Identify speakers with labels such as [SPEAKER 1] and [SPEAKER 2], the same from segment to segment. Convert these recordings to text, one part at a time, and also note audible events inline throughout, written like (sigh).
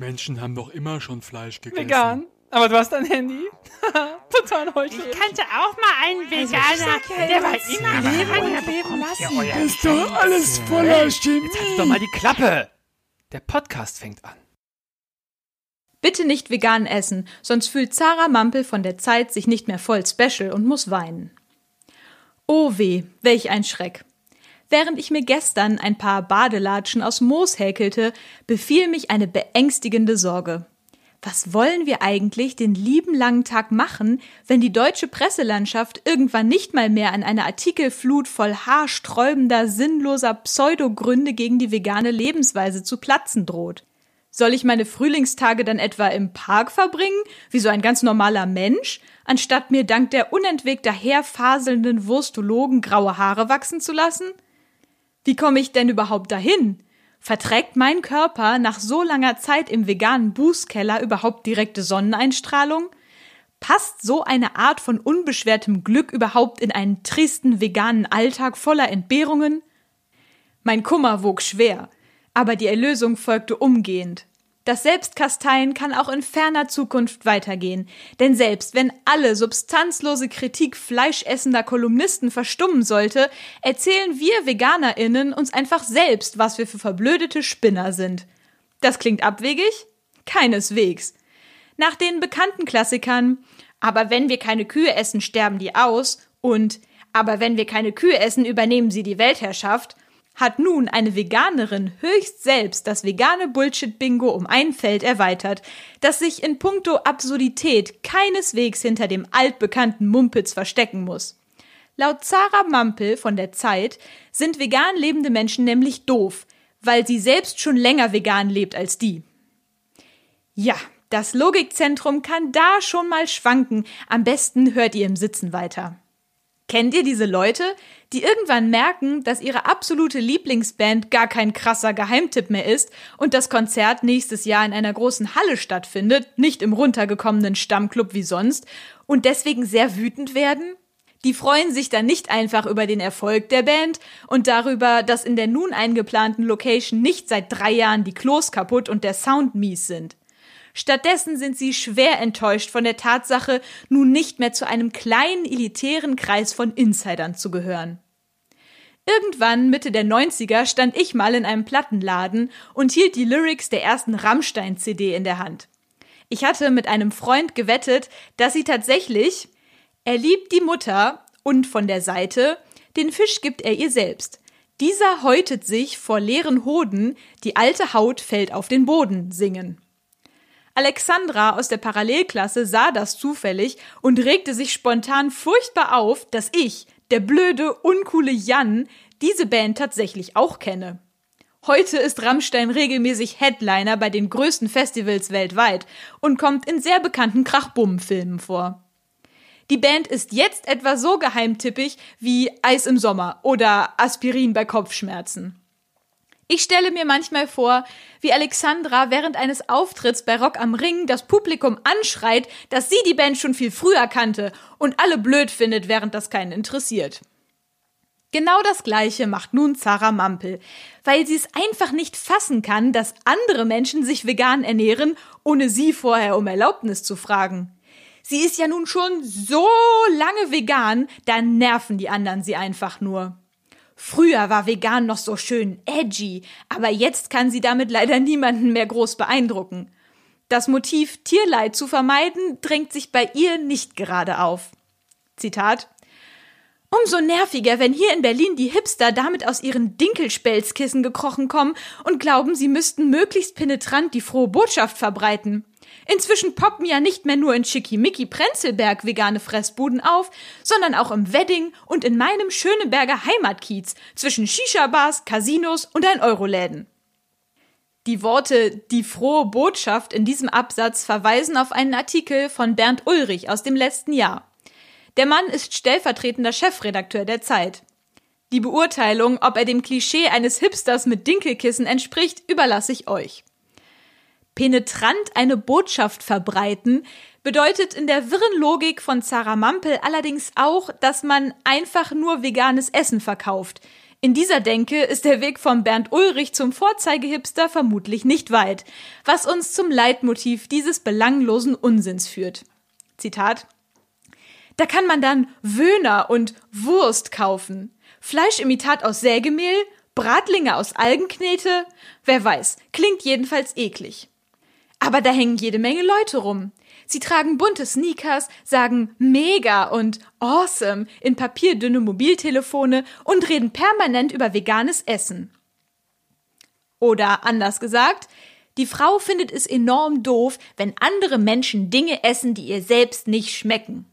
[SPEAKER 1] Menschen haben doch immer schon Fleisch gegessen.
[SPEAKER 2] Vegan. Aber du hast ein Handy. (laughs) Total heute.
[SPEAKER 3] Ich kannte auch mal einen Veganer, der war immer
[SPEAKER 2] Leben und leben lassen.
[SPEAKER 1] Das ist doch alles voller Chemie.
[SPEAKER 2] Jetzt halt doch mal die Klappe. Der Podcast fängt an.
[SPEAKER 4] Bitte nicht vegan essen, sonst fühlt Zara Mampel von der Zeit sich nicht mehr voll special und muss weinen. Oh weh, welch ein Schreck. Während ich mir gestern ein paar Badelatschen aus Moos häkelte, befiel mich eine beängstigende Sorge. Was wollen wir eigentlich den lieben langen Tag machen, wenn die deutsche Presselandschaft irgendwann nicht mal mehr an einer Artikelflut voll haarsträubender, sinnloser Pseudogründe gegen die vegane Lebensweise zu platzen droht? Soll ich meine Frühlingstage dann etwa im Park verbringen, wie so ein ganz normaler Mensch, anstatt mir dank der unentwegt daherfaselnden Wurstologen graue Haare wachsen zu lassen? Wie komme ich denn überhaupt dahin? Verträgt mein Körper nach so langer Zeit im veganen Bußkeller überhaupt direkte Sonneneinstrahlung? Passt so eine Art von unbeschwertem Glück überhaupt in einen tristen veganen Alltag voller Entbehrungen? Mein Kummer wog schwer, aber die Erlösung folgte umgehend. Das Selbstkasteien kann auch in ferner Zukunft weitergehen, denn selbst wenn alle substanzlose Kritik fleischessender Kolumnisten verstummen sollte, erzählen wir Veganerinnen uns einfach selbst, was wir für verblödete Spinner sind. Das klingt abwegig? Keineswegs. Nach den bekannten Klassikern Aber wenn wir keine Kühe essen, sterben die aus und Aber wenn wir keine Kühe essen, übernehmen sie die Weltherrschaft hat nun eine Veganerin höchst selbst das vegane Bullshit-Bingo um ein Feld erweitert, das sich in puncto Absurdität keineswegs hinter dem altbekannten Mumpitz verstecken muss. Laut Zara Mampel von der Zeit sind vegan lebende Menschen nämlich doof, weil sie selbst schon länger vegan lebt als die. Ja, das Logikzentrum kann da schon mal schwanken, am besten hört ihr im Sitzen weiter. Kennt ihr diese Leute, die irgendwann merken, dass ihre absolute Lieblingsband gar kein krasser Geheimtipp mehr ist und das Konzert nächstes Jahr in einer großen Halle stattfindet, nicht im runtergekommenen Stammclub wie sonst, und deswegen sehr wütend werden? Die freuen sich dann nicht einfach über den Erfolg der Band und darüber, dass in der nun eingeplanten Location nicht seit drei Jahren die Klos kaputt und der Sound mies sind. Stattdessen sind sie schwer enttäuscht von der Tatsache, nun nicht mehr zu einem kleinen elitären Kreis von Insidern zu gehören. Irgendwann Mitte der 90er stand ich mal in einem Plattenladen und hielt die Lyrics der ersten Rammstein-CD in der Hand. Ich hatte mit einem Freund gewettet, dass sie tatsächlich Er liebt die Mutter und von der Seite Den Fisch gibt er ihr selbst. Dieser häutet sich vor leeren Hoden, die alte Haut fällt auf den Boden singen. Alexandra aus der Parallelklasse sah das zufällig und regte sich spontan furchtbar auf, dass ich, der blöde, uncoole Jan, diese Band tatsächlich auch kenne. Heute ist Rammstein regelmäßig Headliner bei den größten Festivals weltweit und kommt in sehr bekannten Krachbummen-Filmen vor. Die Band ist jetzt etwa so geheimtippig wie Eis im Sommer oder Aspirin bei Kopfschmerzen. Ich stelle mir manchmal vor, wie Alexandra während eines Auftritts bei Rock am Ring das Publikum anschreit, dass sie die Band schon viel früher kannte und alle blöd findet, während das keinen interessiert. Genau das Gleiche macht nun Zara Mampel, weil sie es einfach nicht fassen kann, dass andere Menschen sich vegan ernähren, ohne sie vorher um Erlaubnis zu fragen. Sie ist ja nun schon so lange vegan, da nerven die anderen sie einfach nur. Früher war vegan noch so schön edgy, aber jetzt kann sie damit leider niemanden mehr groß beeindrucken. Das Motiv Tierleid zu vermeiden drängt sich bei ihr nicht gerade auf. Zitat Umso nerviger, wenn hier in Berlin die Hipster damit aus ihren Dinkelspelzkissen gekrochen kommen und glauben, sie müssten möglichst penetrant die frohe Botschaft verbreiten. Inzwischen poppen ja nicht mehr nur in Schickimicki Prenzlberg vegane Fressbuden auf, sondern auch im Wedding und in meinem Schöneberger Heimatkiez zwischen Shisha-Bars, Casinos und ein Euroläden. Die Worte die frohe Botschaft in diesem Absatz verweisen auf einen Artikel von Bernd Ulrich aus dem letzten Jahr. Der Mann ist stellvertretender Chefredakteur der Zeit. Die Beurteilung, ob er dem Klischee eines Hipsters mit Dinkelkissen entspricht, überlasse ich euch. Penetrant eine Botschaft verbreiten bedeutet in der wirren Logik von Zara Mampel allerdings auch, dass man einfach nur veganes Essen verkauft. In dieser Denke ist der Weg von Bernd Ulrich zum Vorzeigehipster vermutlich nicht weit, was uns zum Leitmotiv dieses belanglosen Unsinns führt. Zitat Da kann man dann Wöhner und Wurst kaufen, Fleischimitat aus Sägemehl, Bratlinge aus Algenknete, wer weiß, klingt jedenfalls eklig. Aber da hängen jede Menge Leute rum. Sie tragen bunte Sneakers, sagen mega und awesome in papierdünne Mobiltelefone und reden permanent über veganes Essen. Oder anders gesagt, die Frau findet es enorm doof, wenn andere Menschen Dinge essen, die ihr selbst nicht schmecken.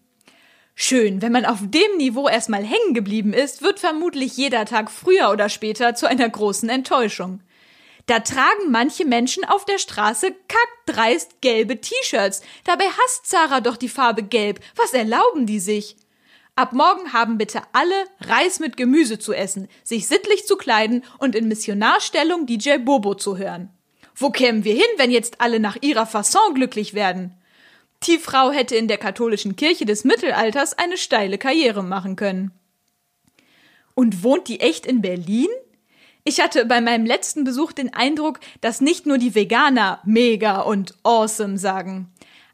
[SPEAKER 4] Schön, wenn man auf dem Niveau erstmal hängen geblieben ist, wird vermutlich jeder Tag früher oder später zu einer großen Enttäuschung. Da tragen manche Menschen auf der Straße kackdreist gelbe T-Shirts. Dabei hasst Sarah doch die Farbe gelb. Was erlauben die sich? Ab morgen haben bitte alle Reis mit Gemüse zu essen, sich sittlich zu kleiden und in Missionarstellung DJ Bobo zu hören. Wo kämen wir hin, wenn jetzt alle nach ihrer Fasson glücklich werden? Die Frau hätte in der katholischen Kirche des Mittelalters eine steile Karriere machen können. Und wohnt die echt in Berlin? Ich hatte bei meinem letzten Besuch den Eindruck, dass nicht nur die Veganer mega und awesome sagen.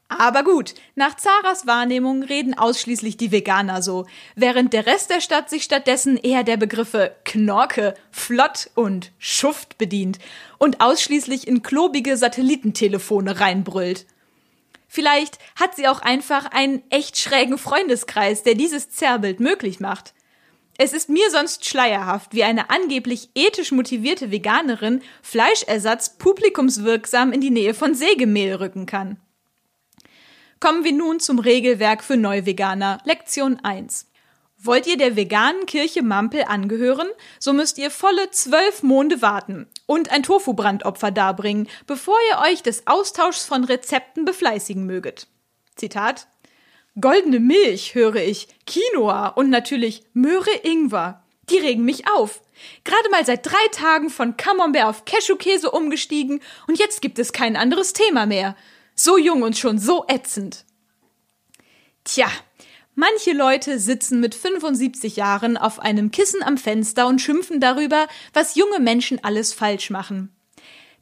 [SPEAKER 4] Aber gut, nach Zaras Wahrnehmung reden ausschließlich die Veganer so, während der Rest der Stadt sich stattdessen eher der Begriffe Knorke, Flott und Schuft bedient und ausschließlich in klobige Satellitentelefone reinbrüllt. Vielleicht hat sie auch einfach einen echt schrägen Freundeskreis, der dieses Zerrbild möglich macht. Es ist mir sonst schleierhaft, wie eine angeblich ethisch motivierte Veganerin Fleischersatz publikumswirksam in die Nähe von Sägemehl rücken kann. Kommen wir nun zum Regelwerk für Neuveganer, Lektion 1. Wollt ihr der veganen Kirche Mampel angehören, so müsst ihr volle zwölf Monde warten und ein Tofu-Brandopfer darbringen, bevor ihr euch des Austauschs von Rezepten befleißigen möget. Zitat Goldene Milch höre ich, Quinoa und natürlich Möhre-Ingwer. Die regen mich auf. Gerade mal seit drei Tagen von Camembert auf Cashewkäse umgestiegen und jetzt gibt es kein anderes Thema mehr. So jung und schon so ätzend. Tja, manche Leute sitzen mit 75 Jahren auf einem Kissen am Fenster und schimpfen darüber, was junge Menschen alles falsch machen.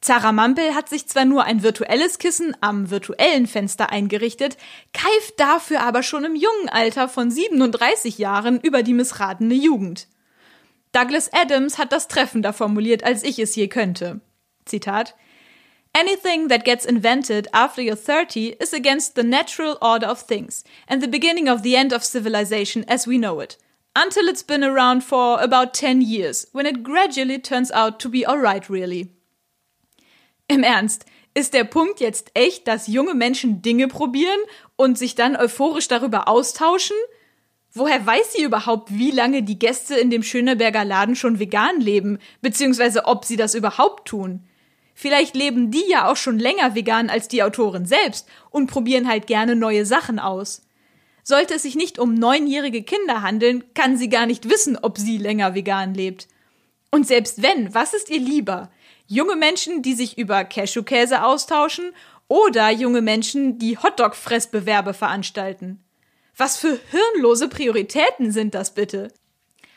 [SPEAKER 4] Zara Mampel hat sich zwar nur ein virtuelles Kissen am virtuellen Fenster eingerichtet, keift dafür aber schon im jungen Alter von 37 Jahren über die missratene Jugend. Douglas Adams hat das treffender formuliert, als ich es je könnte. Zitat Anything that gets invented after you're 30 is against the natural order of things and the beginning of the end of civilization as we know it. Until it's been around for about 10 years, when it gradually turns out to be alright really. Im Ernst, ist der Punkt jetzt echt, dass junge Menschen Dinge probieren und sich dann euphorisch darüber austauschen? Woher weiß sie überhaupt, wie lange die Gäste in dem Schöneberger Laden schon vegan leben, beziehungsweise ob sie das überhaupt tun? Vielleicht leben die ja auch schon länger vegan als die Autorin selbst und probieren halt gerne neue Sachen aus. Sollte es sich nicht um neunjährige Kinder handeln, kann sie gar nicht wissen, ob sie länger vegan lebt. Und selbst wenn, was ist ihr lieber? Junge Menschen, die sich über Cashewkäse austauschen oder junge Menschen, die Hotdog-Fressbewerbe veranstalten. Was für hirnlose Prioritäten sind das bitte?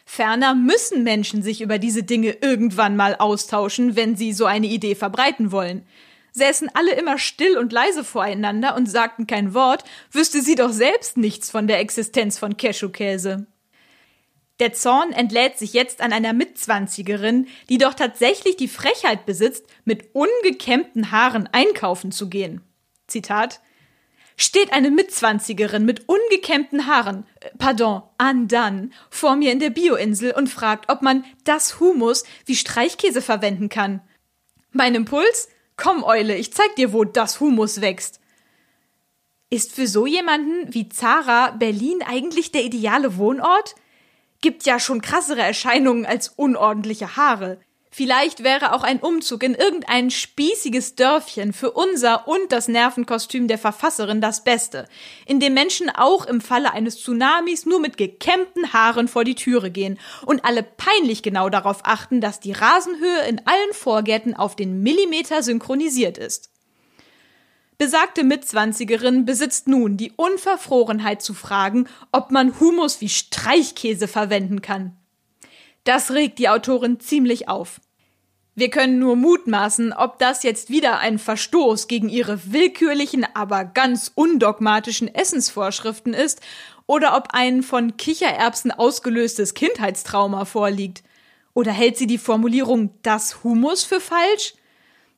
[SPEAKER 4] Ferner müssen Menschen sich über diese Dinge irgendwann mal austauschen, wenn sie so eine Idee verbreiten wollen. Säßen alle immer still und leise voreinander und sagten kein Wort, wüsste sie doch selbst nichts von der Existenz von Cashewkäse. Der Zorn entlädt sich jetzt an einer Mitzwanzigerin, die doch tatsächlich die Frechheit besitzt, mit ungekämmten Haaren einkaufen zu gehen. Zitat Steht eine Mitzwanzigerin mit ungekämmten Haaren, äh, pardon, undone, vor mir in der Bioinsel und fragt, ob man das Humus wie Streichkäse verwenden kann. Mein Impuls? Komm, Eule, ich zeig dir, wo das Humus wächst. Ist für so jemanden wie Zara Berlin eigentlich der ideale Wohnort? Gibt ja schon krassere Erscheinungen als unordentliche Haare. Vielleicht wäre auch ein Umzug in irgendein spießiges Dörfchen für unser und das Nervenkostüm der Verfasserin das Beste, in dem Menschen auch im Falle eines Tsunamis nur mit gekämmten Haaren vor die Türe gehen und alle peinlich genau darauf achten, dass die Rasenhöhe in allen Vorgärten auf den Millimeter synchronisiert ist. Besagte Mitzwanzigerin besitzt nun die Unverfrorenheit zu fragen, ob man Humus wie Streichkäse verwenden kann. Das regt die Autorin ziemlich auf. Wir können nur mutmaßen, ob das jetzt wieder ein Verstoß gegen ihre willkürlichen, aber ganz undogmatischen Essensvorschriften ist oder ob ein von Kichererbsen ausgelöstes Kindheitstrauma vorliegt. Oder hält sie die Formulierung das Humus für falsch?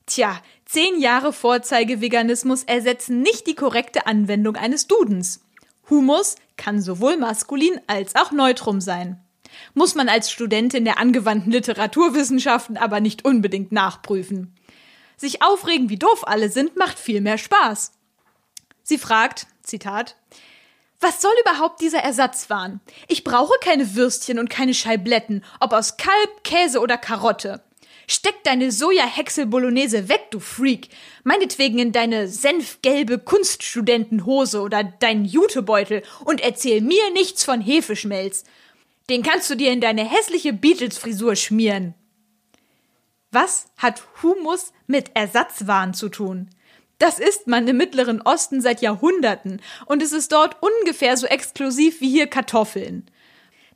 [SPEAKER 4] Tja, zehn Jahre Vorzeigeveganismus ersetzen nicht die korrekte Anwendung eines Dudens. Humus kann sowohl maskulin als auch neutrum sein muss man als Studentin der angewandten Literaturwissenschaften aber nicht unbedingt nachprüfen. Sich aufregen, wie doof alle sind, macht viel mehr Spaß. Sie fragt, Zitat, was soll überhaupt dieser Ersatzwahn? Ich brauche keine Würstchen und keine Scheibletten, ob aus Kalb, Käse oder Karotte. Steck deine Soja-Häcksel-Bolognese weg, du Freak. Meinetwegen in deine senfgelbe Kunststudentenhose oder deinen Jutebeutel und erzähl mir nichts von Hefeschmelz. Den kannst du dir in deine hässliche Beatles-Frisur schmieren. Was hat Humus mit Ersatzwaren zu tun? Das isst man im Mittleren Osten seit Jahrhunderten und es ist dort ungefähr so exklusiv wie hier Kartoffeln.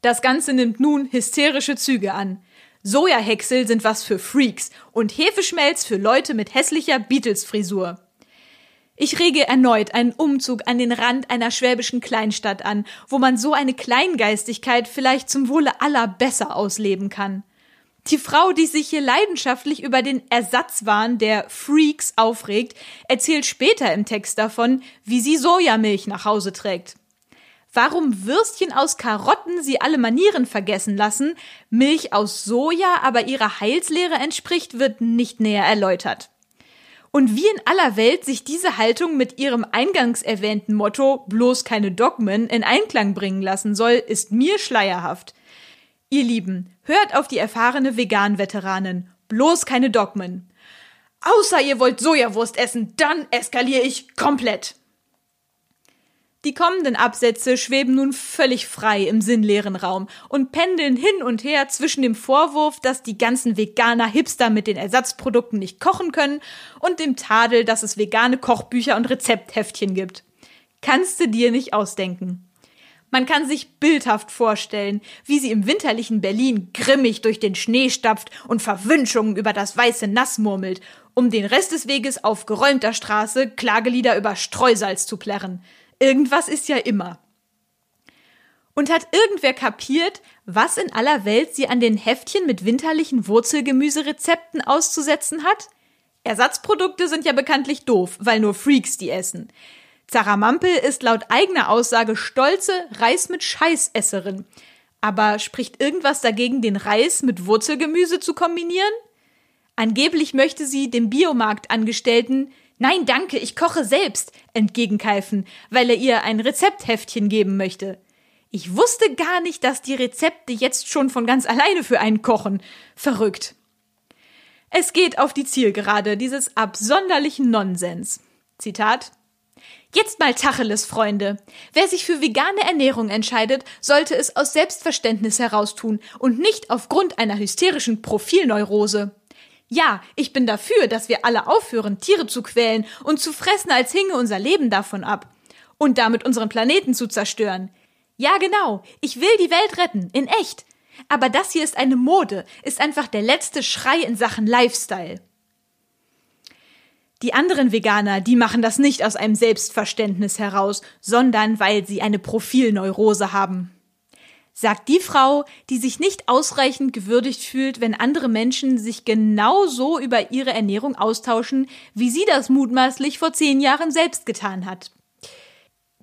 [SPEAKER 4] Das Ganze nimmt nun hysterische Züge an. Sojahäcksel sind was für Freaks und Hefeschmelz für Leute mit hässlicher Beatles-Frisur. Ich rege erneut einen Umzug an den Rand einer schwäbischen Kleinstadt an, wo man so eine Kleingeistigkeit vielleicht zum Wohle aller besser ausleben kann. Die Frau, die sich hier leidenschaftlich über den Ersatzwahn der Freaks aufregt, erzählt später im Text davon, wie sie Sojamilch nach Hause trägt. Warum Würstchen aus Karotten sie alle Manieren vergessen lassen, Milch aus Soja aber ihrer Heilslehre entspricht, wird nicht näher erläutert. Und wie in aller Welt sich diese Haltung mit ihrem eingangs erwähnten Motto bloß keine Dogmen in Einklang bringen lassen soll, ist mir schleierhaft. Ihr Lieben, hört auf die erfahrene Vegan-Veteranin. Bloß keine Dogmen. Außer ihr wollt Sojawurst essen, dann eskaliere ich komplett. Die kommenden Absätze schweben nun völlig frei im sinnleeren Raum und pendeln hin und her zwischen dem Vorwurf, dass die ganzen Veganer Hipster mit den Ersatzprodukten nicht kochen können und dem Tadel, dass es vegane Kochbücher und Rezeptheftchen gibt. Kannst du dir nicht ausdenken. Man kann sich bildhaft vorstellen, wie sie im winterlichen Berlin grimmig durch den Schnee stapft und Verwünschungen über das weiße Nass murmelt, um den Rest des Weges auf geräumter Straße Klagelieder über Streusalz zu plärren – Irgendwas ist ja immer. Und hat irgendwer kapiert, was in aller Welt sie an den Heftchen mit winterlichen Wurzelgemüserezepten auszusetzen hat? Ersatzprodukte sind ja bekanntlich doof, weil nur Freaks die essen. Zara Mampel ist laut eigener Aussage stolze Reis mit Scheißesserin. Aber spricht irgendwas dagegen, den Reis mit Wurzelgemüse zu kombinieren? Angeblich möchte sie dem Biomarktangestellten Nein, danke, ich koche selbst, entgegenkeifen, weil er ihr ein Rezeptheftchen geben möchte. Ich wusste gar nicht, dass die Rezepte jetzt schon von ganz alleine für einen kochen. Verrückt. Es geht auf die Zielgerade dieses absonderlichen Nonsens. Zitat Jetzt mal Tacheles, Freunde. Wer sich für vegane Ernährung entscheidet, sollte es aus Selbstverständnis heraus tun und nicht aufgrund einer hysterischen Profilneurose. Ja, ich bin dafür, dass wir alle aufhören, Tiere zu quälen und zu fressen, als hinge unser Leben davon ab. Und damit unseren Planeten zu zerstören. Ja, genau. Ich will die Welt retten. In echt. Aber das hier ist eine Mode, ist einfach der letzte Schrei in Sachen Lifestyle. Die anderen Veganer, die machen das nicht aus einem Selbstverständnis heraus, sondern weil sie eine Profilneurose haben sagt die Frau, die sich nicht ausreichend gewürdigt fühlt, wenn andere Menschen sich genau so über ihre Ernährung austauschen, wie sie das mutmaßlich vor zehn Jahren selbst getan hat.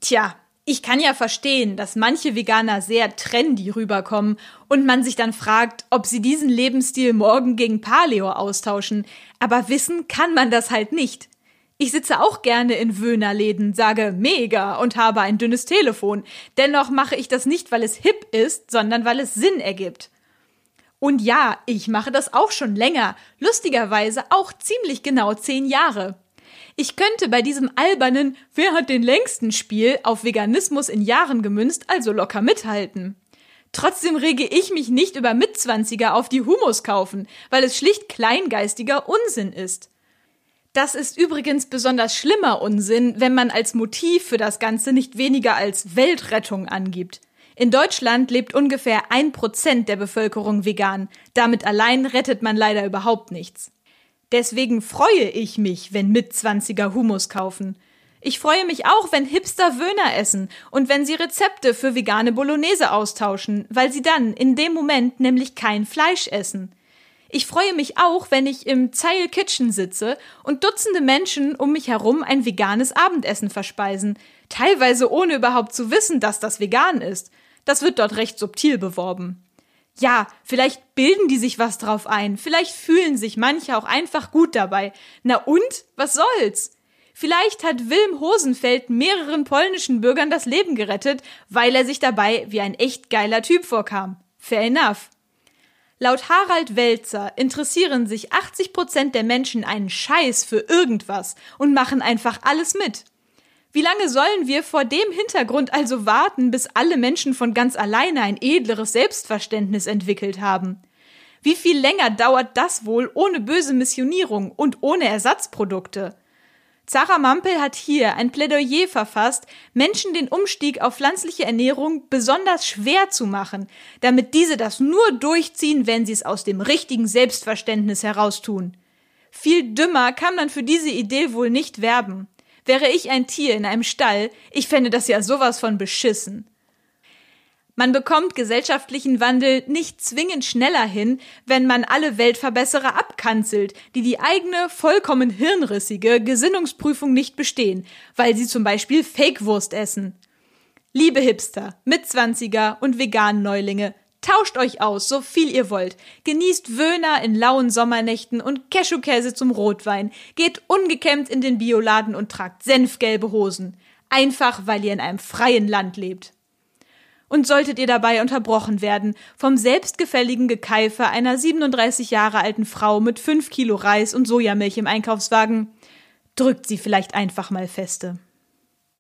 [SPEAKER 4] Tja, ich kann ja verstehen, dass manche Veganer sehr trendy rüberkommen und man sich dann fragt, ob sie diesen Lebensstil morgen gegen Paleo austauschen, aber wissen kann man das halt nicht. Ich sitze auch gerne in Wöhnerläden, sage mega und habe ein dünnes Telefon. Dennoch mache ich das nicht, weil es hip ist, sondern weil es Sinn ergibt. Und ja, ich mache das auch schon länger, lustigerweise auch ziemlich genau zehn Jahre. Ich könnte bei diesem albernen Wer hat den längsten Spiel auf Veganismus in Jahren gemünzt also locker mithalten. Trotzdem rege ich mich nicht über Mitzwanziger auf die Humus kaufen, weil es schlicht kleingeistiger Unsinn ist. Das ist übrigens besonders schlimmer Unsinn, wenn man als Motiv für das Ganze nicht weniger als Weltrettung angibt. In Deutschland lebt ungefähr ein Prozent der Bevölkerung vegan. Damit allein rettet man leider überhaupt nichts. Deswegen freue ich mich, wenn Mitzwanziger Humus kaufen. Ich freue mich auch, wenn Hipster Wöhner essen und wenn sie Rezepte für vegane Bolognese austauschen, weil sie dann in dem Moment nämlich kein Fleisch essen. Ich freue mich auch, wenn ich im Zeil Kitchen sitze und Dutzende Menschen um mich herum ein veganes Abendessen verspeisen, teilweise ohne überhaupt zu wissen, dass das vegan ist. Das wird dort recht subtil beworben. Ja, vielleicht bilden die sich was drauf ein, vielleicht fühlen sich manche auch einfach gut dabei. Na und? Was soll's? Vielleicht hat Wilm Hosenfeld mehreren polnischen Bürgern das Leben gerettet, weil er sich dabei wie ein echt geiler Typ vorkam. Fair enough. Laut Harald Welzer interessieren sich 80 Prozent der Menschen einen Scheiß für irgendwas und machen einfach alles mit. Wie lange sollen wir vor dem Hintergrund also warten, bis alle Menschen von ganz alleine ein edleres Selbstverständnis entwickelt haben? Wie viel länger dauert das wohl ohne böse Missionierung und ohne Ersatzprodukte? Zara Mampel hat hier ein Plädoyer verfasst, Menschen den Umstieg auf pflanzliche Ernährung besonders schwer zu machen, damit diese das nur durchziehen, wenn sie es aus dem richtigen Selbstverständnis heraus tun. Viel dümmer kann man für diese Idee wohl nicht werben. Wäre ich ein Tier in einem Stall, ich fände das ja sowas von beschissen. Man bekommt gesellschaftlichen Wandel nicht zwingend schneller hin, wenn man alle Weltverbesserer abkanzelt, die die eigene, vollkommen hirnrissige Gesinnungsprüfung nicht bestehen, weil sie zum Beispiel Fake-Wurst essen. Liebe Hipster, Mitzwanziger und veganen Neulinge, tauscht euch aus, so viel ihr wollt. Genießt Wöhner in lauen Sommernächten und Cashewkäse zum Rotwein. Geht ungekämmt in den Bioladen und tragt senfgelbe Hosen. Einfach, weil ihr in einem freien Land lebt. Und solltet ihr dabei unterbrochen werden vom selbstgefälligen Gekeife einer 37 Jahre alten Frau mit 5 Kilo Reis und Sojamilch im Einkaufswagen, drückt sie vielleicht einfach mal feste.